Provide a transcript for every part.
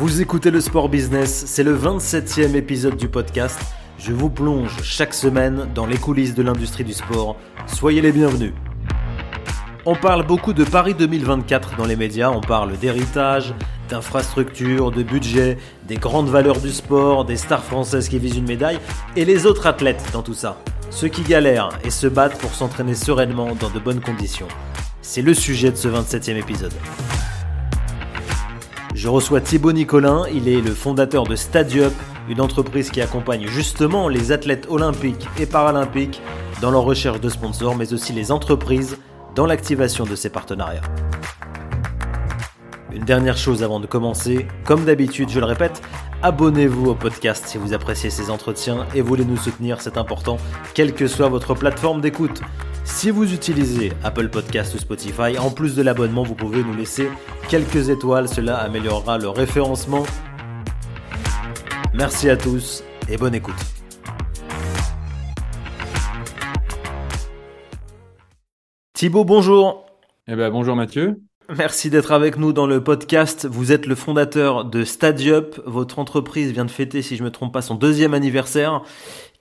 Vous écoutez le Sport Business, c'est le 27e épisode du podcast. Je vous plonge chaque semaine dans les coulisses de l'industrie du sport. Soyez les bienvenus. On parle beaucoup de Paris 2024 dans les médias, on parle d'héritage, d'infrastructure, de budget, des grandes valeurs du sport, des stars françaises qui visent une médaille, et les autres athlètes dans tout ça. Ceux qui galèrent et se battent pour s'entraîner sereinement dans de bonnes conditions. C'est le sujet de ce 27e épisode. Je reçois Thibaut Nicolin, il est le fondateur de Stadiup, une entreprise qui accompagne justement les athlètes olympiques et paralympiques dans leur recherche de sponsors, mais aussi les entreprises dans l'activation de ces partenariats. Une dernière chose avant de commencer, comme d'habitude, je le répète, abonnez-vous au podcast si vous appréciez ces entretiens et voulez nous soutenir, c'est important, quelle que soit votre plateforme d'écoute. Si vous utilisez Apple Podcast ou Spotify, en plus de l'abonnement, vous pouvez nous laisser quelques étoiles, cela améliorera le référencement. Merci à tous et bonne écoute. Thibaut, bonjour. Eh ben, bonjour Mathieu. Merci d'être avec nous dans le podcast. Vous êtes le fondateur de Stadiup. Votre entreprise vient de fêter, si je ne me trompe pas, son deuxième anniversaire.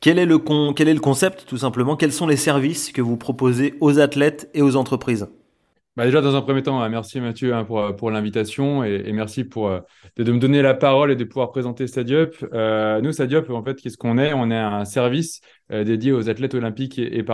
Quel est, le quel est le concept, tout simplement? Quels sont les services que vous proposez aux athlètes et aux entreprises? Bah déjà, dans un premier temps, euh, merci Mathieu hein, pour, pour l'invitation et, merci pour, euh, de, me donner la parole et de pouvoir présenter Stadiup. Euh, nous, Stadiup, en fait, qu'est-ce qu'on est? On est un service dédié aux athlètes olympiques et, et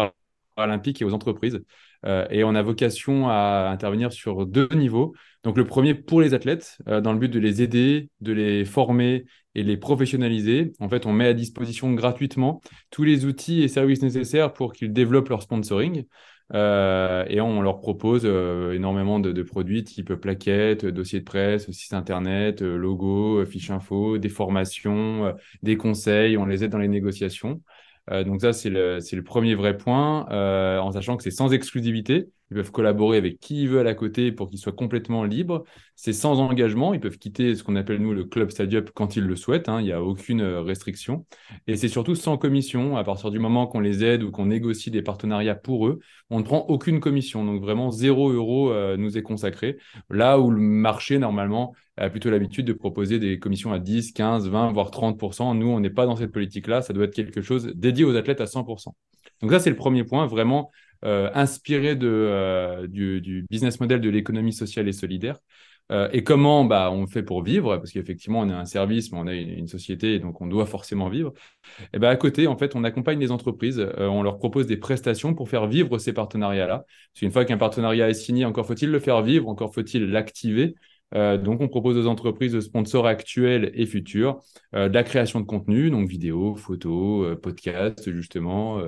paralympiques et aux entreprises. Euh, et on a vocation à intervenir sur deux niveaux. Donc le premier pour les athlètes, euh, dans le but de les aider, de les former et les professionnaliser. En fait, on met à disposition gratuitement tous les outils et services nécessaires pour qu'ils développent leur sponsoring. Euh, et on leur propose énormément de, produits type plaquettes, dossiers de presse, site internet, logo, fiches info, des formations, des conseils. On les aide dans les négociations. Euh, donc ça, c'est le, le, premier vrai point, euh, en sachant que c'est sans exclusivité. Ils peuvent collaborer avec qui ils veulent à côté pour qu'ils soient complètement libres. C'est sans engagement. Ils peuvent quitter ce qu'on appelle, nous, le club Stadium quand ils le souhaitent. Hein. Il n'y a aucune euh, restriction. Et c'est surtout sans commission. À partir du moment qu'on les aide ou qu'on négocie des partenariats pour eux, on ne prend aucune commission. Donc vraiment, zéro euro nous est consacré. Là où le marché, normalement, a plutôt l'habitude de proposer des commissions à 10, 15, 20, voire 30%. Nous, on n'est pas dans cette politique-là. Ça doit être quelque chose dédié aux athlètes à 100%. Donc ça, c'est le premier point, vraiment euh, inspiré euh, du, business model de l'économie sociale et solidaire. Euh, et comment bah, on fait pour vivre? Parce qu'effectivement, on a un service, mais on a une, société, donc on doit forcément vivre. Et ben à côté, en fait, on accompagne les entreprises, on leur propose des prestations pour faire vivre ces partenariats-là. Parce qu'une fois qu'un partenariat est signé, encore faut-il le faire vivre, encore faut-il l'activer. Euh, donc, on propose aux entreprises de sponsors actuels et futurs euh, de la création de contenu, donc vidéos, photos, euh, podcasts, justement,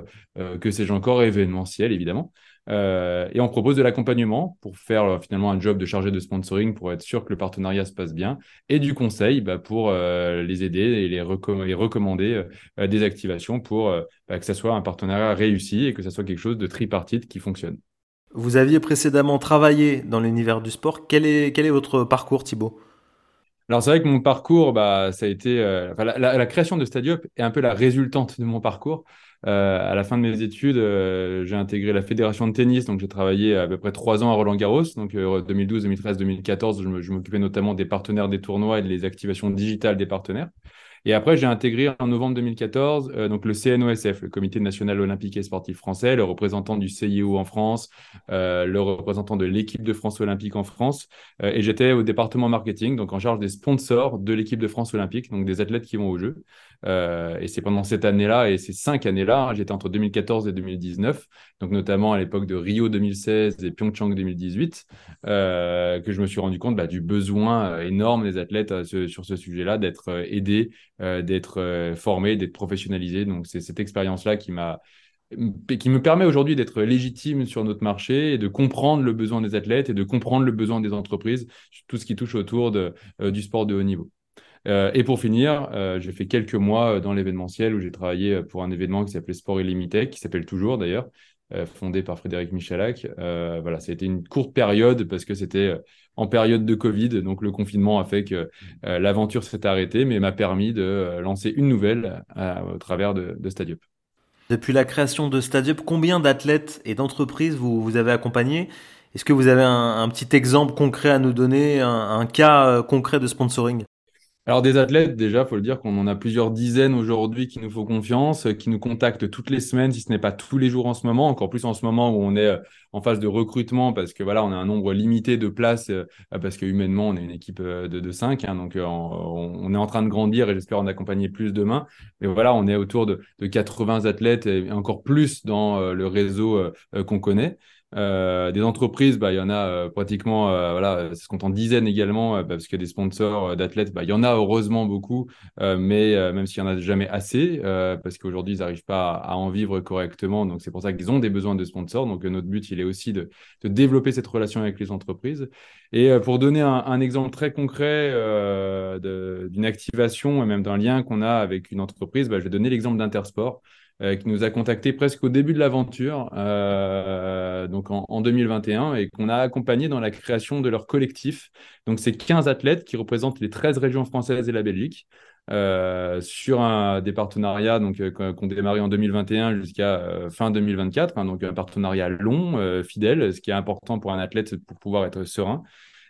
que sais-je encore, événementiel, évidemment. et on propose de l'accompagnement pour faire finalement un job de chargé de sponsoring pour être sûr que le partenariat se passe bien et du conseil bah, pour les aider et les, recommander des activations pour bah, que ça soit un partenariat réussi et que ça soit quelque chose de tripartite qui fonctionne. Vous aviez précédemment travaillé dans l'univers du sport. Quel est, quel est votre parcours, Thibaut? Alors c'est vrai que mon parcours, bah, ça a été euh, la, création de Stadiup est un peu la résultante de mon parcours. Euh, à la fin de mes études, euh, j'ai intégré la fédération de tennis, donc j'ai travaillé à peu près trois ans à Roland Garros, donc 2012, 2013, 2014. Je m'occupais notamment des partenaires des tournois et des activations digitales des partenaires. Et après, j'ai intégré en novembre 2014 euh, donc le CNOSF, le Comité national olympique et sportif français, le représentant du CIO en France, euh, le représentant de l'équipe de France olympique en France. Euh, et j'étais au département marketing, donc en charge des sponsors de l'équipe de France olympique, donc des athlètes qui vont aux Jeux. Et c'est pendant cette année-là et ces cinq années-là, hein, j'étais entre 2014 et 2019, donc notamment à l'époque de Rio 2016 et Pyeongchang 2018, euh, que je me suis rendu compte bah, du besoin énorme des athlètes sur ce sujet-là, d'être aidés euh, d'être euh, formé, d'être professionnalisé. Donc c'est cette expérience-là qui m'a qui me permet aujourd'hui d'être légitime sur notre marché et de comprendre le besoin des athlètes et de comprendre le besoin des entreprises, tout ce qui touche autour euh, du sport de haut niveau. et pour finir, j'ai fait quelques mois dans l'événementiel où j'ai travaillé pour un événement qui s'appelait Sport Illimité, qui s'appelle toujours d'ailleurs, fondé par Frédéric Michalak. Voilà, ça a été une courte période parce que c'était en période de Covid, donc le confinement a fait que l'aventure s'est arrêtée, mais m'a permis de lancer une nouvelle au travers de, de Stadiup. Depuis la création de Stadiup, combien d'athlètes et d'entreprises vous, avez accompagné Est-ce que vous avez un, petit exemple concret à nous donner, un, cas concret de sponsoring? Alors des athlètes, déjà, faut le dire qu'on en a plusieurs dizaines aujourd'hui qui nous font confiance, euh, qui nous contactent toutes les semaines, si ce n'est pas tous les jours en ce moment, encore plus en ce moment où on est euh, en phase de recrutement parce que voilà, on a un nombre limité de places euh, parce que humainement, on est une équipe de, de 5, hein, donc on, est en train de grandir et j'espère en accompagner plus demain. Mais voilà, on est autour de, de 80 athlètes et encore plus dans le réseau qu'on connaît. Euh, des entreprises, bah, il y en a euh, pratiquement, euh, voilà, ça se compte en dizaines également, bah, parce que des sponsors d'athlètes, bah, il y en a heureusement beaucoup, mais même s'il n'y en a jamais assez, parce qu'aujourd'hui, ils n'arrivent pas à, en vivre correctement. Donc, c'est pour ça qu'ils ont des besoins de sponsors. Donc, notre but, il est aussi de, de développer cette relation avec les entreprises. Et pour donner un, un, exemple très concret d'une activation et même d'un lien qu'on a avec une entreprise, bah, je vais donner l'exemple d'Intersport. Euh, qui nous a contacté presque au début de l'aventure, euh, donc en, en, 2021, et qu'on a accompagné dans la création de leur collectif. Donc, c'est 15 athlètes qui représentent les 13 régions françaises et la Belgique. Euh, sur un, des partenariats donc qu'on démarré en 2021 jusqu'à fin 2024, hein, donc un partenariat long, fidèle, ce qui est important pour un athlète pour pouvoir être serein.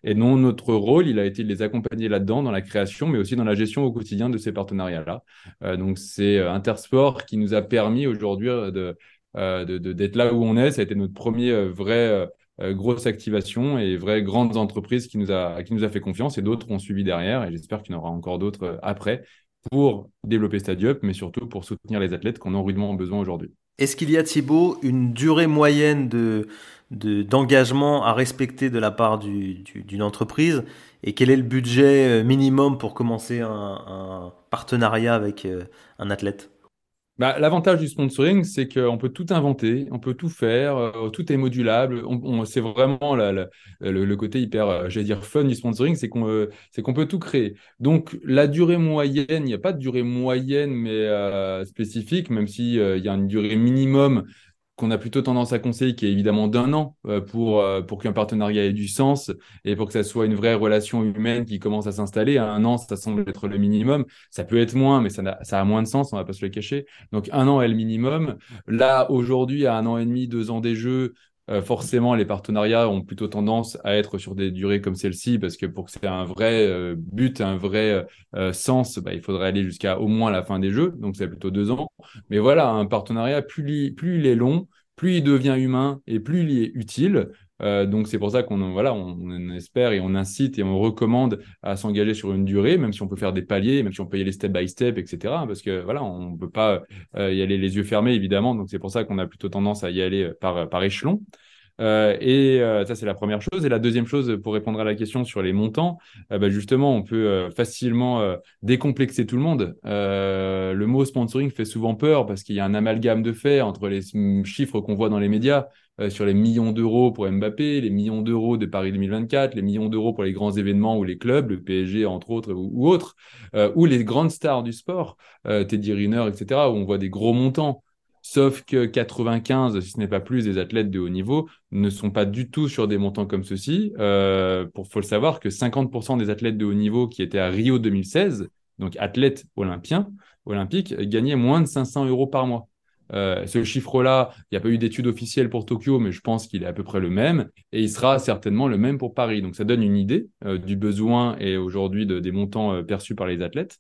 Et non, notre rôle, il a été de les accompagner là-dedans, dans la création, mais aussi dans la gestion au quotidien de ces partenariats-là. Euh, donc, c'est euh, Intersport qui nous a permis aujourd'hui euh, de, d'être là où on est. Ça a été notre premier vrai grosse activation et vraie grande entreprise qui nous a, qui nous a fait confiance et d'autres ont suivi derrière. Et j'espère qu'il y en aura encore d'autres après pour développer Stadiup, mais surtout pour soutenir les athlètes qu'on a rudement besoin aujourd'hui. Est-ce qu'il y a, Thibaut, une durée moyenne de, d'engagement à respecter de la part d'une entreprise et quel est le budget euh, minimum pour commencer un partenariat avec euh, un athlète? Bah, L'avantage du sponsoring, c'est qu'on peut tout inventer, on peut tout faire, euh, tout est modulable. C'est vraiment le, côté hyper, euh, j'allais dire, fun du sponsoring, c'est qu'on euh, qu'on peut tout créer. Donc, la durée moyenne, il n'y a pas de durée moyenne, mais spécifique, même s'il il y a une durée minimum qu'on a plutôt tendance à conseiller, qui est évidemment d'un an euh, pour, euh, pour qu'un partenariat ait du sens et pour que ça soit une vraie relation humaine qui commence à s'installer. Un an, ça semble être le minimum. Ça peut être moins, mais ça a, ça a moins de sens, on va pas se le cacher. Donc un an est le minimum. Là, aujourd'hui, à un an et demi, deux ans des jeux, euh, forcément, les partenariats ont plutôt tendance à être sur des durées comme celle-ci, parce que pour que c'est un vrai euh, but, un vrai euh, sens, bah, il faudrait aller jusqu'à au moins la fin des jeux, donc c'est plutôt deux ans. Mais voilà, un partenariat, plus, plus il est long, plus il devient humain et plus il est utile. Donc c'est pour ça qu'on voilà, on, espère et on incite et on recommande à s'engager sur une durée, même si on peut faire des paliers, même si on peut y aller step by step, etc. Parce que voilà, on peut pas y aller les yeux fermés évidemment. Donc c'est pour ça qu'on a plutôt tendance à y aller par, par échelon. Euh, et euh, ça, c'est la première chose. Et la deuxième chose, pour répondre à la question sur les montants, euh, bah, justement, on peut facilement décomplexer tout le monde. le mot sponsoring fait souvent peur parce qu'il y a un amalgame de faits entre les chiffres qu'on voit dans les médias sur les millions d'euros pour Mbappé, les millions d'euros de Paris 2024, les millions d'euros pour les grands événements ou les clubs, le PSG entre autres ou, autres, ou les grandes stars du sport, Teddy Riner, etc., où on voit des gros montants. Sauf que 95, si ce n'est pas plus, des athlètes de haut niveau ne sont pas du tout sur des montants comme ceci. Euh, pour faut le savoir que 50% des athlètes de haut niveau qui étaient à Rio 2016, donc athlètes olympiens, olympiques, gagnaient moins de 500 euros par mois. Euh, ce chiffre-là, il n'y a pas eu d'étude officielle pour Tokyo, mais je pense qu'il est à peu près le même, et il sera certainement le même pour Paris. Donc ça donne une idée euh, du besoin et aujourd'hui de, des montants euh, perçus par les athlètes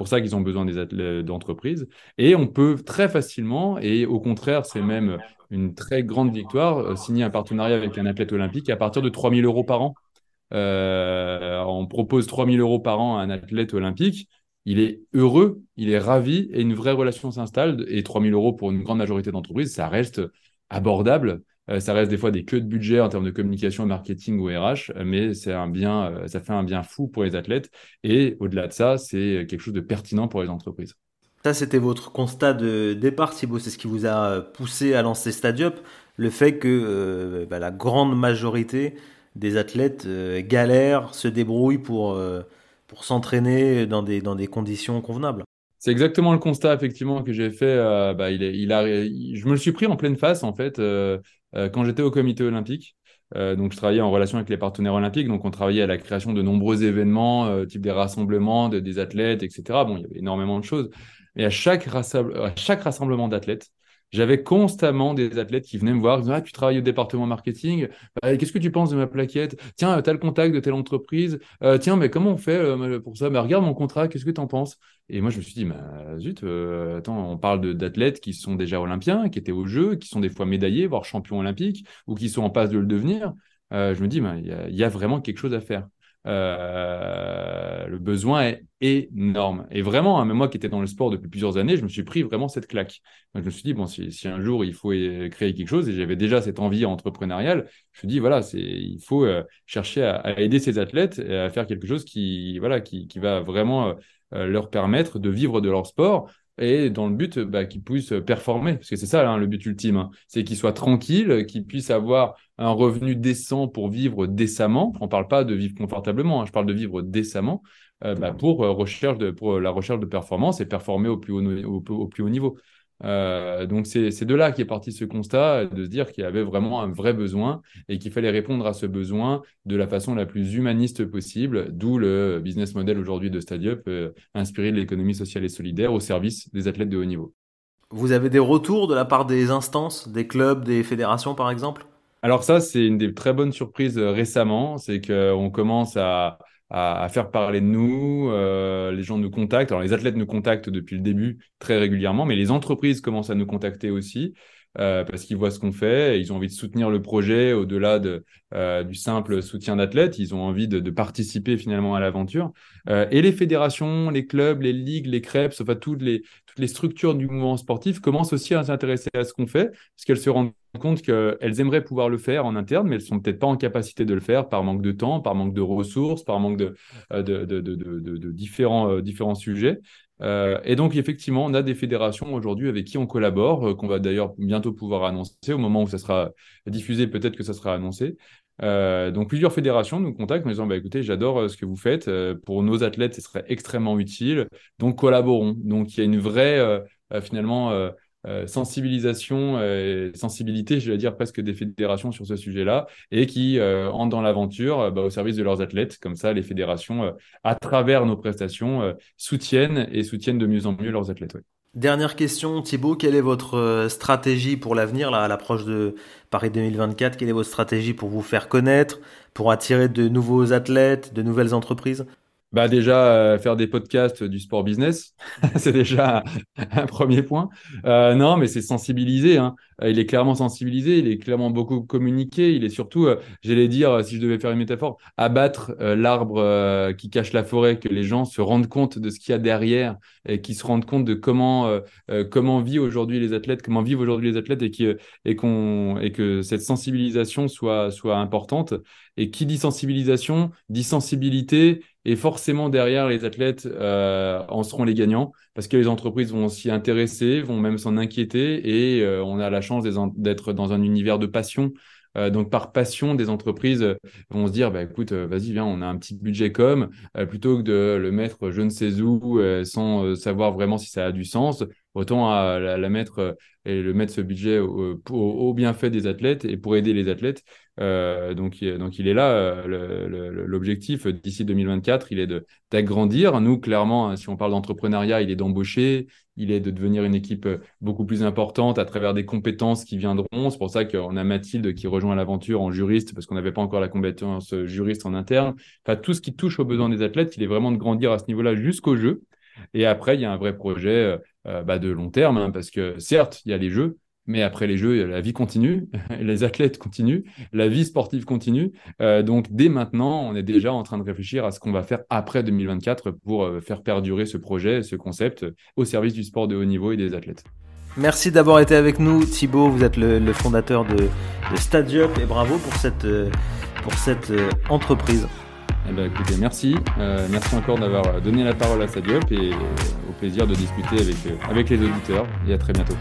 pour ça qu'ils ont besoin d'entreprises. Et on peut très facilement, et au contraire, c'est même une très grande victoire, euh, signer un partenariat avec un athlète olympique à partir de 3 000 euros par an. Euh, on propose 3 000 euros par an à un athlète olympique. Il est heureux, il est ravi et une vraie relation s'installe. Et 3 000 euros pour une grande majorité d'entreprises, ça reste abordable. Euh, ça reste des fois des queues de budget en termes de communication, marketing ou RH, mais c'est un bien, euh, ça fait un bien fou pour les athlètes. Et au-delà de ça, c'est quelque chose de pertinent pour les entreprises. Ça, c'était votre constat de départ, Thibaut. C'est ce qui vous a poussé à lancer Stadiup. Le fait que euh, bah, la grande majorité des athlètes galèrent, se débrouillent pour, pour s'entraîner dans des, dans des conditions convenables. C'est exactement le constat effectivement que j'ai fait. bah, il, est, il a, je me le suis pris en pleine face en fait. Euh, quand j'étais au comité olympique. Euh, donc, je travaillais en relation avec les partenaires olympiques. Donc, on travaillait à la création de nombreux événements, euh, type des rassemblements de, des athlètes, etc. Bon, il y avait énormément de choses. Et à chaque rassemblement d'athlètes, j'avais constamment des athlètes qui venaient me voir, ah, tu travailles au département marketing, bah, qu'est-ce que tu penses de ma plaquette? Tiens, tu as le contact de telle entreprise, euh, tiens, mais comment on fait euh, pour ça? Bah, Regarde mon contrat, qu'est-ce que tu en penses? Et moi, je me suis dit, bah, zut, euh, attends, on parle d'athlètes qui sont déjà olympiens, qui étaient aux Jeux, qui sont des fois médaillés, voire champions olympiques, ou qui sont en passe de le devenir. je me dis, il y, a vraiment quelque chose à faire. Euh, le besoin est énorme. Et vraiment, hein, même moi qui étais dans le sport depuis plusieurs années, je me suis pris vraiment cette claque. je me suis dit, bon, si, un jour il faut créer quelque chose, et j'avais déjà cette envie entrepreneuriale, je me suis dit, voilà, il faut euh, chercher à, aider ces athlètes à faire quelque chose qui, voilà, qui, qui va vraiment euh, leur permettre de vivre de leur sport et dans le but bah, qu'ils puissent performer, parce que c'est ça hein, le but ultime, hein. c'est qu'ils soient tranquilles, qu'ils puissent avoir un revenu décent pour vivre décemment. On ne parle pas de vivre confortablement, hein, je parle de vivre décemment euh, bah, pour, euh, recherche pour la recherche de performance et performer au plus au plus haut niveau. Euh, donc c'est de là qu'est parti ce constat, de se dire qu'il y avait vraiment un vrai besoin et qu'il fallait répondre à ce besoin de la façon la plus humaniste possible, d'où le business model aujourd'hui de Stadiup, euh, inspiré de l'économie sociale et solidaire au service des athlètes de haut niveau. Vous avez des retours de la part des instances, des clubs, des fédérations par exemple? Alors ça, c'est une des très bonnes surprises euh, récemment, c'est qu'on commence à, à, faire parler de nous. Euh, les gens nous contactent. Alors, les athlètes nous contactent depuis le début très régulièrement, mais les entreprises commencent à nous contacter aussi. Euh, parce qu'ils voient ce qu'on fait, ils ont envie de soutenir le projet au-delà de, euh, du simple soutien d'athlètes, ils ont envie de, participer finalement à l'aventure. Euh, et les fédérations, les clubs, les ligues, les crêpes, enfin toutes les, toutes les structures du mouvement sportif commencent aussi à s'intéresser à ce qu'on fait, parce qu'elles se rendent compte qu'elles aimeraient pouvoir le faire en interne, mais elles sont peut-être pas en capacité de le faire par manque de temps, par manque de ressources, par manque de, différents sujets. Euh, et donc, effectivement, on a des fédérations aujourd'hui avec qui on collabore, euh, qu'on va d'ailleurs bientôt pouvoir annoncer. Au moment où ça sera diffusé, peut-être que ça sera annoncé. Euh, donc, plusieurs fédérations nous contactent en disant bah, écoutez, j'adore ce que vous faites. pour nos athlètes, ce serait extrêmement utile. Donc, collaborons. Donc, il y a une vraie, finalement, euh, sensibilisation et sensibilité, je vais dire presque des fédérations sur ce sujet-là, et qui euh, entrent dans l'aventure euh, bah, au service de leurs athlètes. Comme ça, les fédérations, à travers nos prestations, soutiennent et soutiennent de mieux en mieux leurs athlètes. Dernière question, Thibaut, quelle est votre stratégie pour l'avenir, là, à l'approche de Paris 2024 Quelle est votre stratégie pour vous faire connaître, pour attirer de nouveaux athlètes, de nouvelles entreprises? Bah déjà, euh, faire des podcasts du sport business, c'est déjà un, premier point. Euh, non, mais c'est sensibiliser. Hein. Euh, il est clairement sensibilisé, il est clairement beaucoup communiqué. Il est surtout, j'allais dire, si je devais faire une métaphore, abattre l'arbre qui cache la forêt, que les gens se rendent compte de ce qu'il y a derrière et qui se rendent compte de comment comment vivent aujourd'hui les athlètes, comment vivent aujourd'hui les athlètes et qui et qu'on et que cette sensibilisation soit soit importante. Et qui dit sensibilisation dit sensibilité et forcément, derrière, les athlètes euh, en seront les gagnants parce que les entreprises vont s'y intéresser, vont même s'en inquiéter et euh, on a la chance d'être dans un univers de passion. Euh, donc, par passion, des entreprises vont se dire bah, écoute, vas-y, viens, on a un petit budget com, plutôt que de le mettre je ne sais où sans savoir vraiment si ça a du sens, autant à la, mettre et le mettre ce budget au, au, bienfait des athlètes et pour aider les athlètes. Euh, donc, donc, il est là. Euh, l'objectif d'ici 2024, il est d'agrandir. Nous, clairement, hein, si on parle d'entrepreneuriat, il est d'embaucher, il est de devenir une équipe beaucoup plus importante à travers des compétences qui viendront. C'est pour ça qu'on a Mathilde qui rejoint l'aventure en juriste parce qu'on n'avait pas encore la compétence juriste en interne. Enfin, tout ce qui touche aux besoins des athlètes, il est vraiment de grandir à ce niveau-là jusqu'au jeu. Et après, il y a un vrai projet euh, bah, de long terme, hein, parce que certes, il y a les jeux, mais après les jeux, la vie continue, les athlètes continuent, la vie sportive continue. Euh, donc dès maintenant, on est déjà en train de réfléchir à ce qu'on va faire après 2024 pour euh, faire perdurer ce projet, ce concept au service du sport de haut niveau et des athlètes. Merci d'avoir été avec nous, Thibaut. Vous êtes le, fondateur de, de Stadium et bravo pour cette, pour cette entreprise. Eh ben, écoutez, merci. Euh, merci encore d'avoir donné la parole à Sadiop et au plaisir de discuter avec, avec les auditeurs. Et à très bientôt.